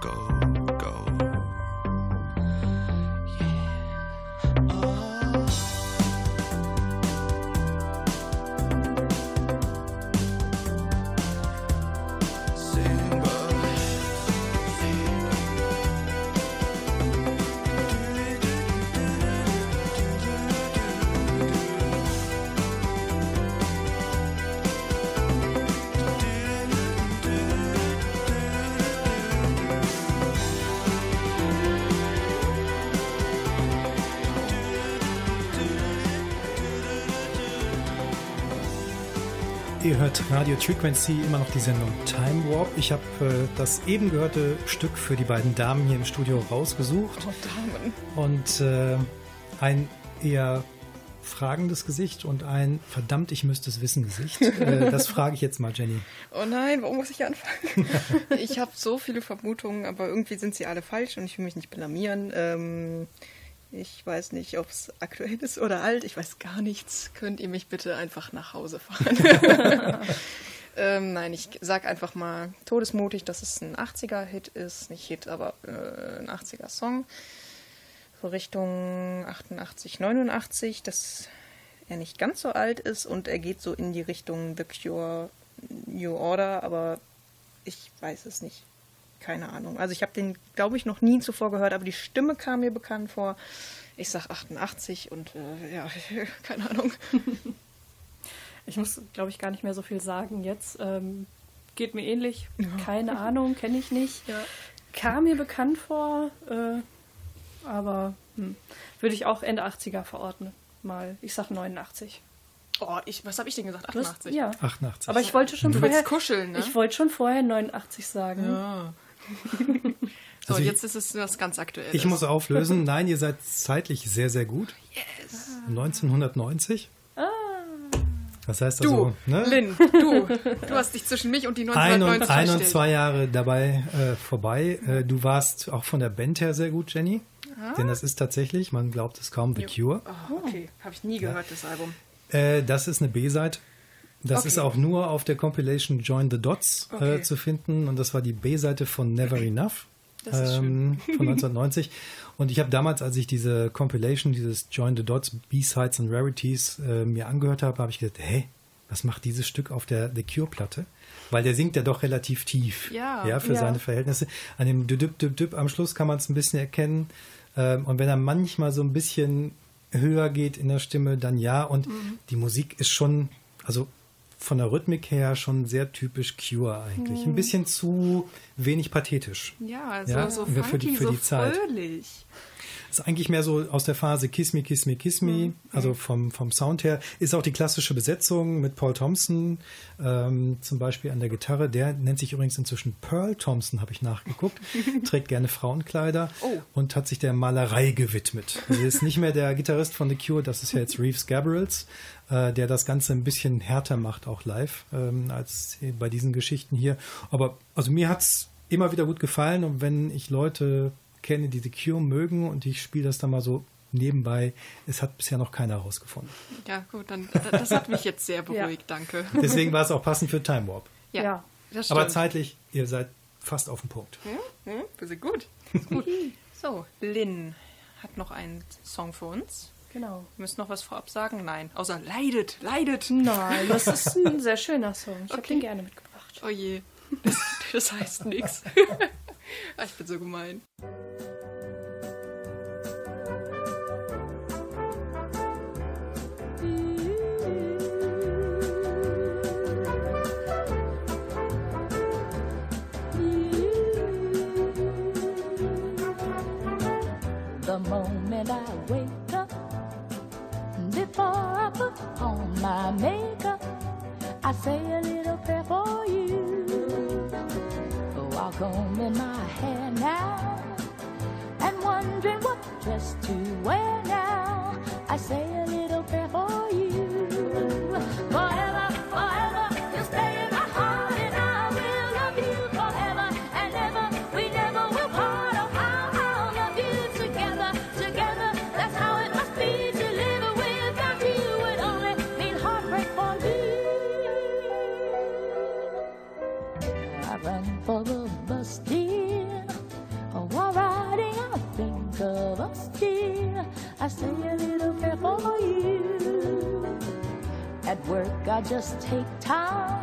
go. Ihr hört Radio Frequency, immer noch die Sendung Time Warp. Ich habe äh, das eben gehörte Stück für die beiden Damen hier im Studio rausgesucht. Oh, Damen. Und äh, ein eher fragendes Gesicht und ein verdammt, ich müsste es wissen Gesicht. Äh, [laughs] das frage ich jetzt mal, Jenny. Oh nein, warum muss ich anfangen? [laughs] ich habe so viele Vermutungen, aber irgendwie sind sie alle falsch und ich will mich nicht blamieren. Ähm, ich weiß nicht, ob es aktuell ist oder alt. Ich weiß gar nichts. Könnt ihr mich bitte einfach nach Hause fahren? [laughs] [laughs] ähm, nein, ich sag einfach mal todesmutig, dass es ein 80er-Hit ist. Nicht Hit, aber äh, ein 80er-Song. So Richtung 88, 89, dass er nicht ganz so alt ist und er geht so in die Richtung The Cure New Order, aber ich weiß es nicht. Keine Ahnung. Also ich habe den, glaube ich, noch nie zuvor gehört, aber die Stimme kam mir bekannt vor. Ich sag 88 und äh, ja, [laughs] keine Ahnung. Ich muss, glaube ich, gar nicht mehr so viel sagen jetzt. Ähm, geht mir ähnlich. Keine Ahnung, kenne ich nicht. Ja. Kam mir bekannt vor, äh, aber hm, würde ich auch Ende 80er verordnen. Mal, ich sag 89. Oh, ich, was habe ich denn gesagt? Du hast- 88? Ja. 88. Aber ich wollte schon Du vorher. kuscheln, ne? Ich wollte schon vorher 89 sagen. Ja. [laughs] so, Also ich- jetzt ist es was ganz Aktuelles. Ich muss auflösen. [laughs] Nein, ihr seid zeitlich sehr, sehr gut. Yes. 1990. Ah. Das heißt Du, also, ne? Lynn, du, du hast dich zwischen mich und die Ein und, 1990 ein und zwei Jahre dabei äh, vorbei. Äh, du warst auch von der Band her sehr gut, Jenny. Denn das ist tatsächlich, man glaubt es kaum, The Cure. Oh, okay, habe ich nie gehört, das Album. Äh, das ist eine B-Seite. Das Okay. ist auch nur auf der Compilation Join the Dots äh, Okay. zu finden. Und das war die B-Seite von Never Enough Das ist ähm, [laughs] von 1990. Und ich habe damals, als ich diese Compilation, dieses Join the Dots, B-Sides and Rarities äh, mir angehört habe, habe ich gedacht, hey, was macht dieses Stück auf der The Cure-Platte? Weil der singt ja doch relativ tief. Ja. ja für Ja. seine Verhältnisse. An dem Düdüp, Düdüp, Düdüp am Schluss kann man es ein bisschen erkennen. Ähm, und wenn er manchmal so ein bisschen höher geht in der Stimme, dann ja. Und Mhm. die Musik ist schon, also von der Rhythmik her schon sehr typisch Cure eigentlich. Mhm. Ein bisschen zu wenig pathetisch. Ja, also Ja, so für funky, die- für so die Zeit. fröhlich. Ist eigentlich mehr so aus der Phase Kiss Me, Kiss Me, Kiss Me. Mhm. Also vom, vom Sound her. Ist auch die klassische Besetzung mit Paul Thompson ähm, zum Beispiel an der Gitarre. Der nennt sich übrigens inzwischen Pearl Thompson, habe ich nachgeguckt. [laughs] Trägt gerne Frauenkleider Oh. und hat sich der Malerei gewidmet. Also ist nicht mehr der Gitarrist von The Cure, das ist ja jetzt Reeves Gabriels, äh, der das Ganze ein bisschen härter macht, auch live, ähm, als bei diesen Geschichten hier. Aber also mir hat's immer wieder gut gefallen und wenn ich Leute kenne, die The Cure mögen und ich spiele das dann mal so nebenbei, es hat bisher noch keiner herausgefunden. Ja, gut, dann das hat mich jetzt sehr [laughs] beruhigt, danke. Deswegen war es auch passend für Time Warp. Ja, Ja. das stimmt. Aber zeitlich, ihr seid fast auf dem Punkt. Hm, wir sind gut. Gut. [laughs] So, Lynn hat noch einen Song für uns. Genau. Wir müssen noch was vorab sagen? Nein. Außer leidet, leidet. Nein, das ist ein [laughs] sehr schöner Song. Ich habe Okay. den gerne mitgebracht. Oh je. Das, das heißt nichts. Ich bin so gemein. At work, I just take time,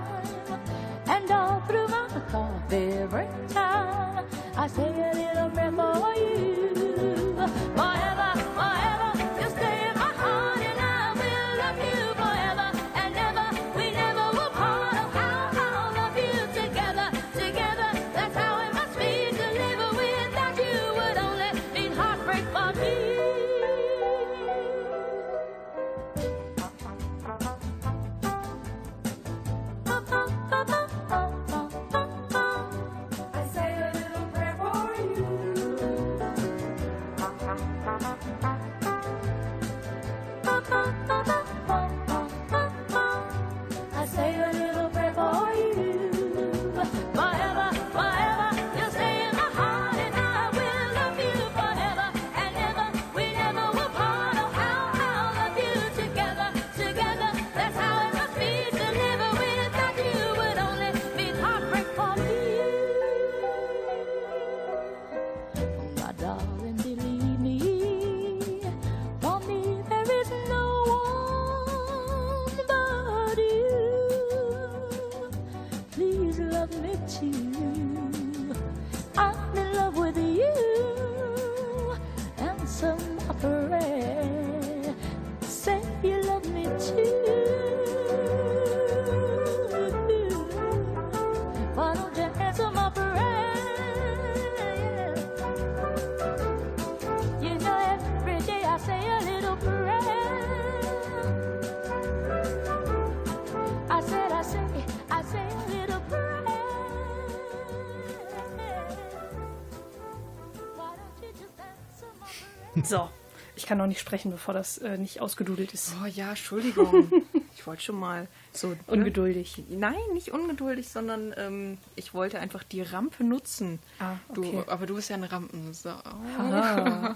ich kann noch nicht sprechen, bevor das äh, nicht ausgedudelt ist. Oh ja, Entschuldigung. [laughs] ich wollte schon mal so. ne? Ungeduldig. Nein, nicht ungeduldig, sondern ähm, ich wollte einfach die Rampe nutzen. Ah, Du, okay. aber du bist ja eine Rampensau. [laughs] Ah.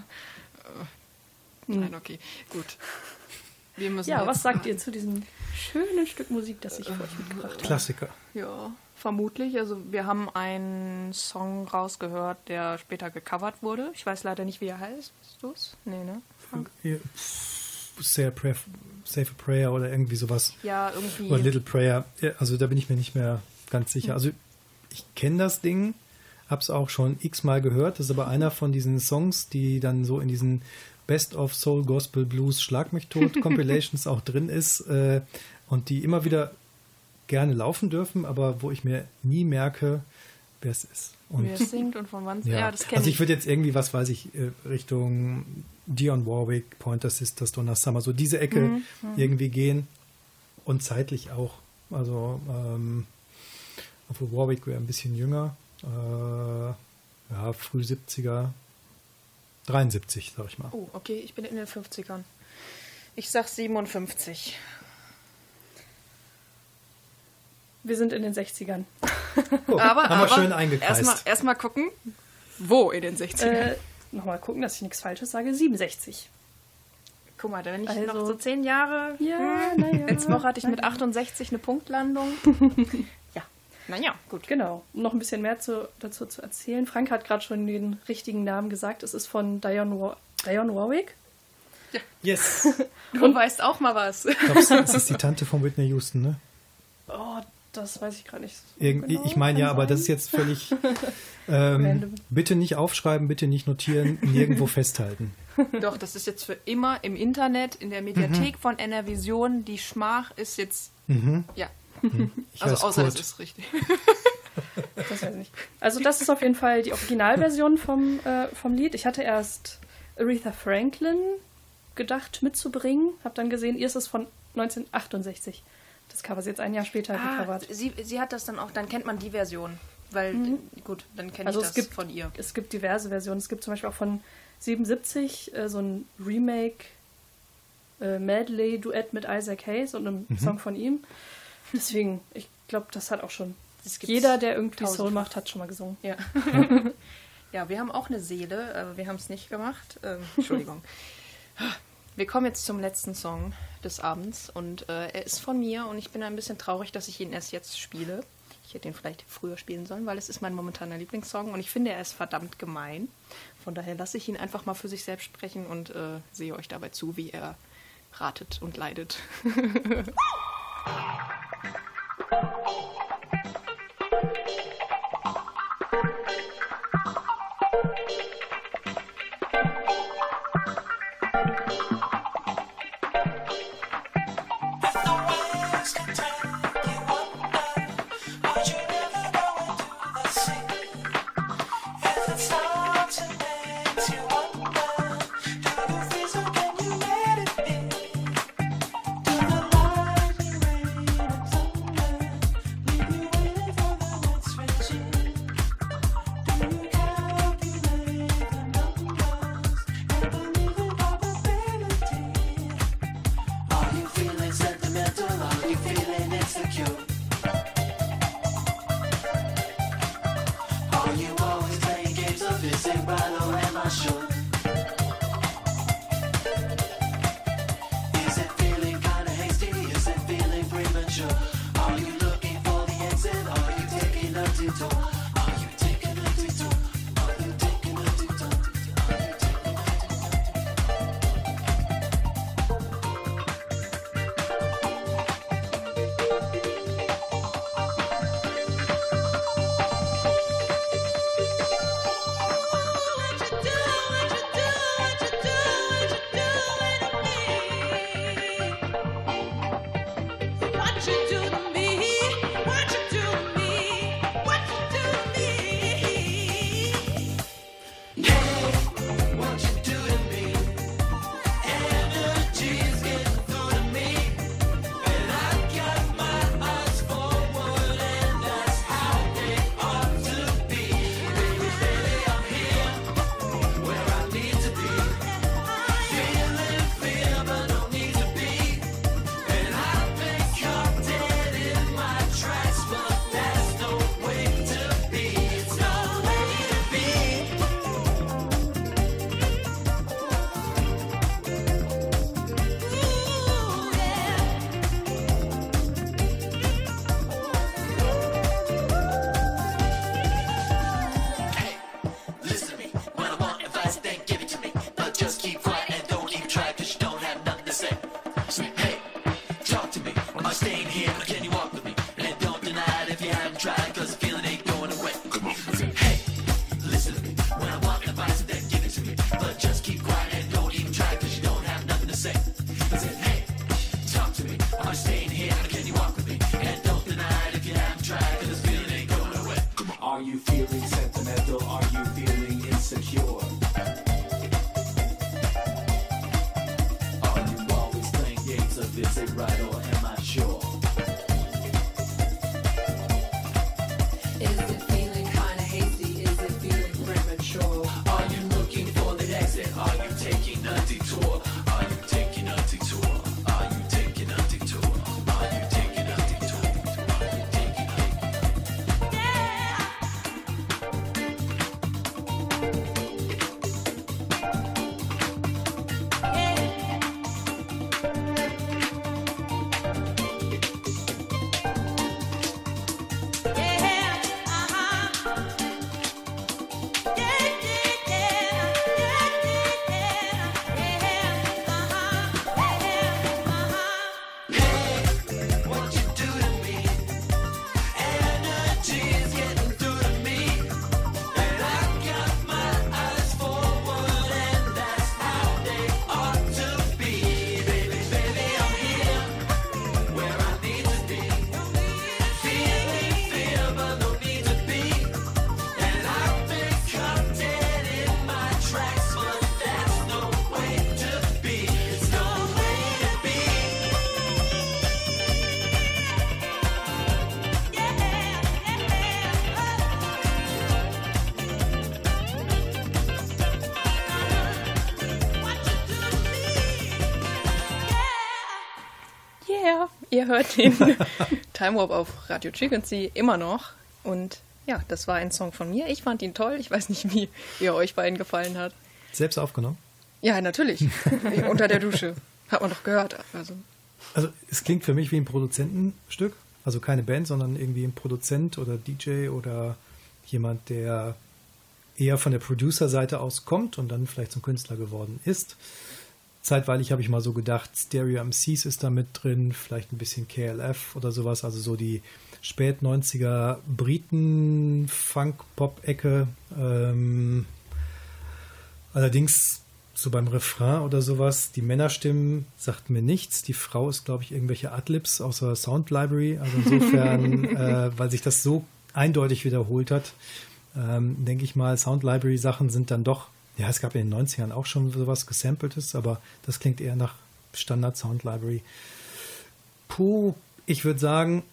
Nein, okay, gut. Wir müssen Ja, jetzt- was sagt ihr zu diesem schönen Stück Musik, das ich für euch mitgebracht habe? Klassiker. Ja, vermutlich. Also wir haben einen Song rausgehört, der später gecovert wurde. Ich weiß leider nicht, wie er heißt. Weißt du es? Nee, ne? Frank? Say a prayer, Save a Prayer oder irgendwie sowas. Ja, irgendwie. Oder Little Prayer. Also da bin ich mir nicht mehr ganz sicher. Also ich kenne das Ding, hab's auch schon x-mal gehört. Das ist aber einer von diesen Songs, die dann so in diesen Best of Soul Gospel Blues Schlag mich tot [laughs] Compilations auch drin ist äh, und die immer wieder gerne laufen dürfen, aber wo ich mir nie merke, wer es ist. Und Wer es singt und von wann ja, Ja, das kenne also ich. würde jetzt irgendwie, was weiß ich, äh, Richtung Dion Warwick, Pointer Sisters, Donna Summer, so diese Ecke Mhm, irgendwie gehen und zeitlich auch. Also, ähm, obwohl Warwick wäre ein bisschen jünger, äh, ja, früh 70er, 73, sag ich mal. Oh, okay, ich bin in den 50ern. Ich sag 57. Wir sind in den 60ern. Oh, Aber, haben wir aber schön eingekreist. Erstmal erst mal gucken, wo in den 60ern. Äh, Nochmal gucken, dass ich nichts Falsches sage. 67. Guck mal, wenn ich also- noch so zehn Jahre. Ja, hm, naja. Letzte Woche hatte ich mit 68 eine Punktlandung. [laughs] ja, naja, gut. Genau. Um noch ein bisschen mehr zu, dazu zu erzählen. Frank hat gerade schon den richtigen Namen gesagt. Es ist von Dionne, War Dionne Warwick. yes! [laughs] Du weißt auch mal was. Ich glaube, das ist die Tante von Whitney Houston, ne? Oh, das weiß ich gerade nicht. so Irgendwie, genau. ich meine ja, aber sein. das ist jetzt völlig. [laughs] Ähm, bitte nicht aufschreiben, bitte nicht notieren, nirgendwo [laughs] festhalten. Doch, das ist jetzt für immer im Internet, in der Mediathek Mhm. von NRVision. Die Schmach ist jetzt. Ja, Ich [laughs] also außer Kurt. es ist richtig. Das weiß ich nicht. Also das ist auf jeden Fall die Originalversion vom, äh, vom Lied. Ich hatte erst Aretha Franklin gedacht mitzubringen. Hab dann gesehen, ihr ist es von 1968. Das Cover ist jetzt ein Jahr später Ah, gecovert. sie, sie hat das dann auch, dann kennt man die Version. Weil, gut, dann kenne Also ich es das gibt- von ihr. Es gibt diverse Versionen. Es gibt zum Beispiel auch von 77 äh, so ein Remake äh, Medley-Duett mit Isaac Hayes und einem Song von ihm. Deswegen, ich glaube, das hat auch schon jeder, der irgendwie. Soul macht, hat schon mal gesungen. Ja. [laughs] ja, wir haben auch eine Seele, aber wir haben es nicht gemacht. Ähm, Entschuldigung. [laughs] Wir kommen jetzt zum letzten Song des Abends und äh, er ist von mir und ich bin ein bisschen traurig, dass ich ihn erst jetzt spiele. Ich hätte ihn vielleicht früher spielen sollen, weil es ist mein momentaner Lieblingssong und ich finde, er ist verdammt gemein. Von daher lasse ich ihn einfach mal für sich selbst sprechen und äh, sehe euch dabei zu, wie er ratet und leidet. [laughs] hört den [laughs] Time Warp auf Radio Frequency immer noch. Und ja, das war ein Song von mir. Ich fand ihn toll. Ich weiß nicht, wie er euch beiden gefallen hat. Selbst aufgenommen. Ja, natürlich. [laughs] Unter der Dusche. Hat man doch gehört. Also, Also es klingt für mich wie ein Produzentenstück. Also keine Band, sondern irgendwie ein Produzent oder DJ oder jemand, der eher von der Producer-Seite aus kommt und dann vielleicht zum Künstler geworden ist. Zeitweilig habe ich mal so gedacht, Stereo MCs ist da mit drin, vielleicht ein bisschen KLF oder sowas, also so die spät 90er Briten Funk Pop Ecke. Ähm, allerdings so beim Refrain oder sowas, die Männerstimmen sagten mir nichts. Die Frau ist, glaube ich, irgendwelche Adlibs aus der Sound Library. Also insofern, [laughs] äh, weil sich das so eindeutig wiederholt hat, ähm, denke ich mal, Sound Library Sachen sind dann doch, ja, es gab in den 90ern auch schon sowas gesampeltes, aber das klingt eher nach Standard Sound Library. Puh, ich würde sagen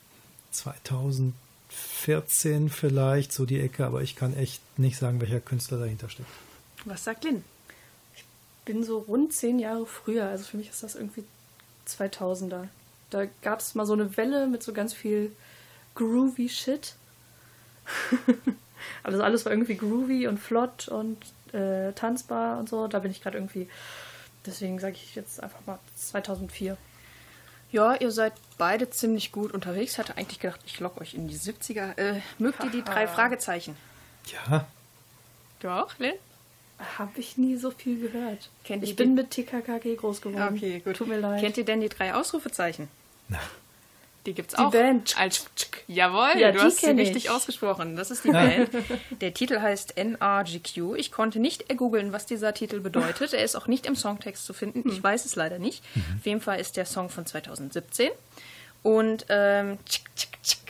2014 vielleicht, so die Ecke, aber ich kann echt nicht sagen, welcher Künstler dahinter steckt. was sagt Lynn? bin so rund zehn Jahre früher. Also für mich ist das irgendwie 2000er. Da gab es mal so eine Welle mit so ganz viel groovy Shit. [laughs] also alles war irgendwie groovy und flott und äh, tanzbar und so. Da bin ich gerade irgendwie. Deswegen sage ich jetzt einfach mal 2004. Ja, ihr seid beide ziemlich gut unterwegs. Ich hatte eigentlich gedacht, ich lock euch in die 70er. Äh, mögt ihr die drei Fragezeichen? Ja, Doch, Lynn? Habe ich nie so viel gehört. Kennt ihr ich die- bin mit TKKG groß geworden. Okay, gut. Tut mir leid. Kennt ihr denn die drei Ausrufezeichen? Nein. Die gibt's Die auch. Band. Als Jawohl, Ja, du die hast sie richtig ich. ausgesprochen. Das ist die [laughs] Band. Der Titel heißt NRGQ. Ich konnte nicht googeln, was dieser Titel bedeutet. Er ist auch nicht im Songtext zu finden. Hm. Ich weiß es leider nicht. Auf jeden Fall ist der Song von 2017. Und ähm, tschick, tschick, tschick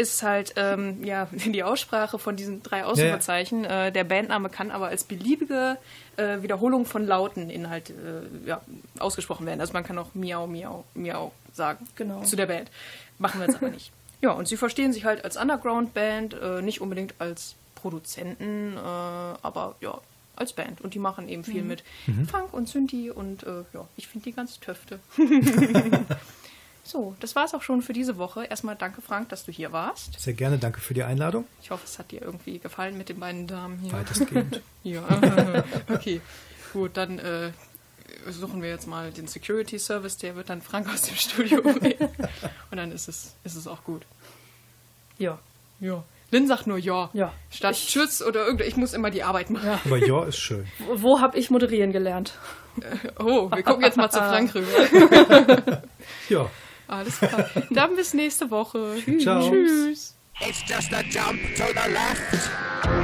ist halt ähm, ja, [laughs] die Aussprache von diesen drei Ausrufezeichen. Äh, der Bandname kann aber als beliebige äh, Wiederholung von Lauten in halt, äh, ja, ausgesprochen werden. Also man kann auch Miau, Miau, Miau sagen Genau. zu der Band. Machen wir jetzt aber nicht. [laughs] Ja, und sie verstehen sich halt als Underground-Band, äh, nicht unbedingt als Produzenten, äh, aber ja, als Band. Und die machen eben viel mit Funk und Synthi und äh, ja, ich finde die ganz töfte. [laughs] so, das war's auch schon für diese Woche. Erstmal danke, Frank, dass du hier warst. sehr gerne. Danke für die Einladung. Ich hoffe, es hat dir irgendwie gefallen mit den beiden Damen hier. Weitestgehend. [laughs] Ja, [laughs] okay. Gut, dann äh, suchen wir jetzt mal den Security Service, der wird dann Frank aus dem Studio [laughs] nehmen. Und dann ist es, ist es auch gut. Ja. Ja. Lynn sagt nur ja. Ja. Statt Tschüss oder irgend, ich muss immer die Arbeit machen. Aber ja, ist schön. Wo, wo habe ich moderieren gelernt? Oh, wir gucken jetzt mal zu Frank rüber. Ja. Alles klar. Dann bis nächste Woche. Ciao. Tschüss. It's just a jump to the left.